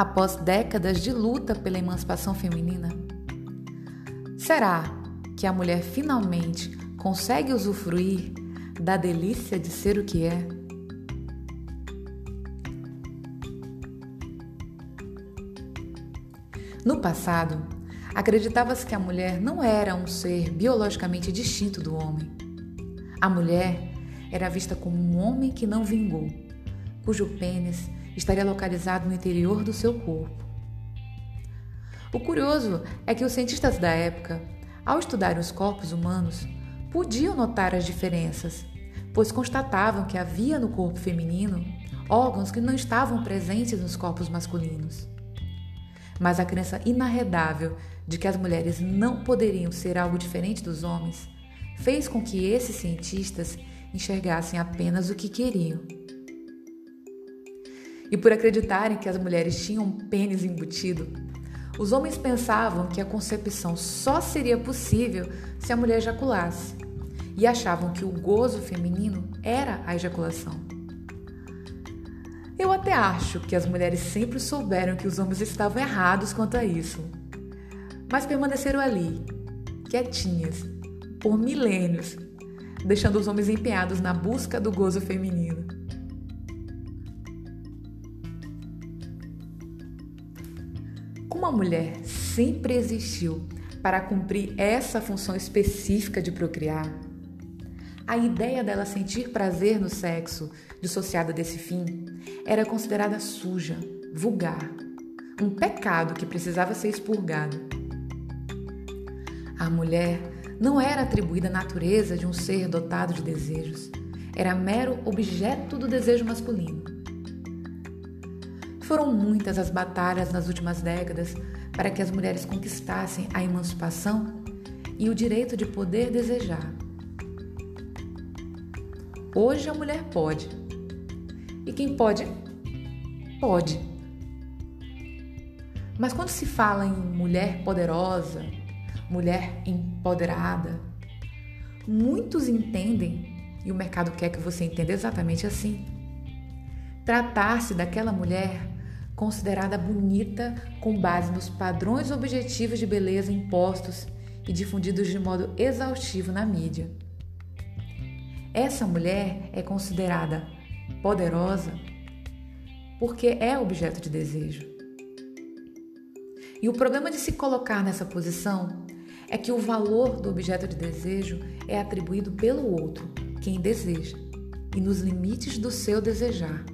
após décadas de luta pela emancipação feminina? Será que a mulher finalmente consegue usufruir da delícia de ser o que é? No passado, acreditava-se que a mulher não era um ser biologicamente distinto do homem. A mulher era vista como um homem que não vingou, cujo pênis estaria localizado no interior do seu corpo. O curioso é que os cientistas da época, ao estudarem os corpos humanos, podiam notar as diferenças, pois constatavam que havia no corpo feminino órgãos que não estavam presentes nos corpos masculinos. Mas a crença inarredável de que as mulheres não poderiam ser algo diferente dos homens fez com que esses cientistas enxergassem apenas o que queriam. E por acreditarem que as mulheres tinham um pênis embutido, os homens pensavam que a concepção só seria possível se a mulher ejaculasse, e achavam que o gozo feminino era a ejaculação. Eu até acho que as mulheres sempre souberam que os homens estavam errados quanto a isso, mas permaneceram ali, quietinhas, por milênios, deixando os homens empenhados na busca do gozo feminino. Como a mulher sempre existiu para cumprir essa função específica de procriar, a ideia dela sentir prazer no sexo, dissociada desse fim, era considerada suja, vulgar, um pecado que precisava ser expurgado. A mulher não era atribuída a natureza de um ser dotado de desejos, era mero objeto do desejo masculino. Foram muitas as batalhas nas últimas décadas para que as mulheres conquistassem a emancipação e o direito de poder desejar. Hoje a mulher pode. E quem pode, pode. Mas quando se fala em mulher poderosa, mulher empoderada. Muitos entendem, e o mercado quer que você entenda exatamente assim, tratar-se daquela mulher considerada bonita com base nos padrões objetivos de beleza impostos e difundidos de modo exaustivo na mídia. Essa mulher é considerada poderosa porque é objeto de desejo. E o problema de se colocar nessa posição é que o valor do objeto de desejo é atribuído pelo outro, quem deseja, e nos limites do seu desejar.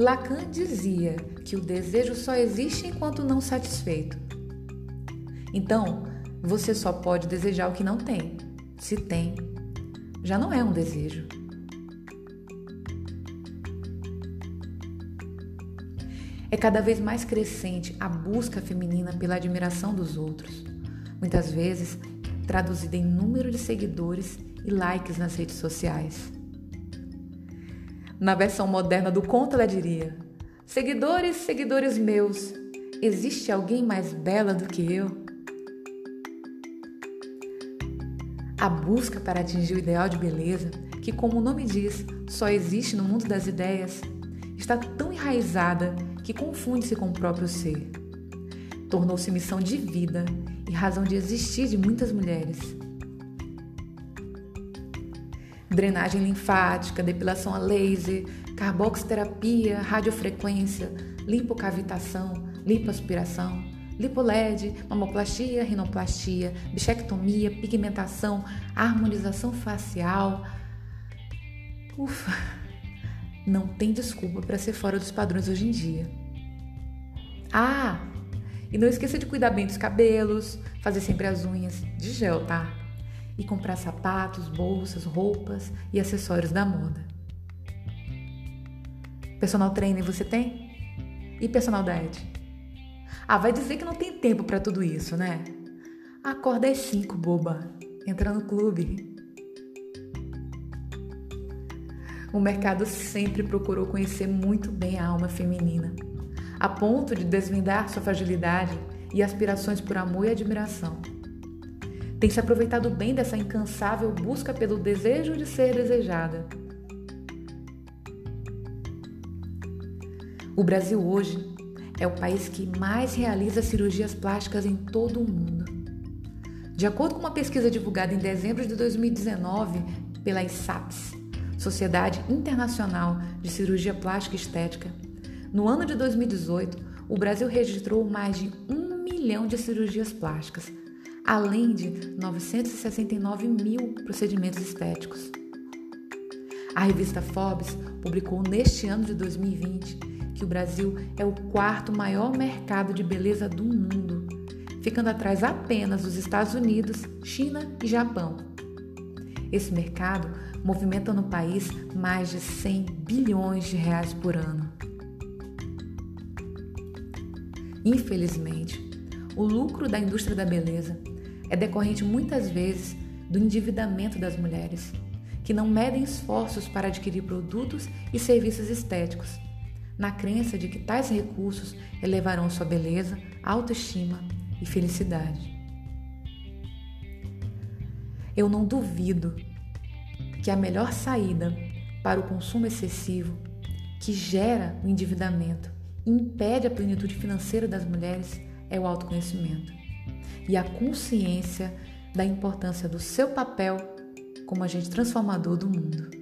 Lacan dizia que o desejo só existe enquanto não satisfeito. Então, você só pode desejar o que não tem. Se tem, já não é um desejo. É cada vez mais crescente a busca feminina pela admiração dos outros, muitas vezes traduzida em número de seguidores e likes nas redes sociais. Na versão moderna do conto, ela diria: Seguidores, seguidores meus, existe alguém mais bela do que eu? A busca para atingir o ideal de beleza, que, como o nome diz, só existe no mundo das ideias, está tão enraizada que confunde-se com o próprio ser. Tornou-se missão de vida e razão de existir de muitas mulheres. Drenagem linfática, depilação a laser, carboxterapia, radiofrequência, lipocavitação, lipoaspiração, lipoled, mamoplastia, rinoplastia, bichectomia, pigmentação, harmonização facial. Ufa! Não tem desculpa para ser fora dos padrões hoje em dia. Ah, e não esqueça de cuidar bem dos cabelos, fazer sempre as unhas de gel, tá? E comprar sapatos, bolsas, roupas e acessórios da moda. Personal trainer você tem? E personal diet? Ah, vai dizer que não tem tempo para tudo isso, né? Acorda às 5, boba. Entra no clube. o mercado sempre procurou conhecer muito bem a alma feminina, a ponto de desvendar sua fragilidade e aspirações por amor e admiração. Tem se aproveitado bem dessa incansável busca pelo desejo de ser desejada. O Brasil hoje é o país que mais realiza cirurgias plásticas em todo o mundo. De acordo com uma pesquisa divulgada em dezembro de 2019 pela ISAPS, Sociedade Internacional de Cirurgia Plástica e Estética, no ano de 2018, o Brasil registrou mais de um milhão de cirurgias plásticas, além de 969 mil procedimentos estéticos. A revista Forbes publicou neste ano de 2020 que o Brasil é o quarto maior mercado de beleza do mundo, ficando atrás apenas dos Estados Unidos, China e Japão. Esse mercado movimenta no país mais de 100 bilhões de reais por ano. Infelizmente, o lucro da indústria da beleza é decorrente muitas vezes do endividamento das mulheres que não medem esforços para adquirir produtos e serviços estéticos, na crença de que tais recursos elevarão sua beleza, autoestima e felicidade. Eu não duvido que a melhor saída para o consumo excessivo, que gera o endividamento e impede a plenitude financeira das mulheres, é o autoconhecimento e a consciência da importância do seu papel como agente transformador do mundo.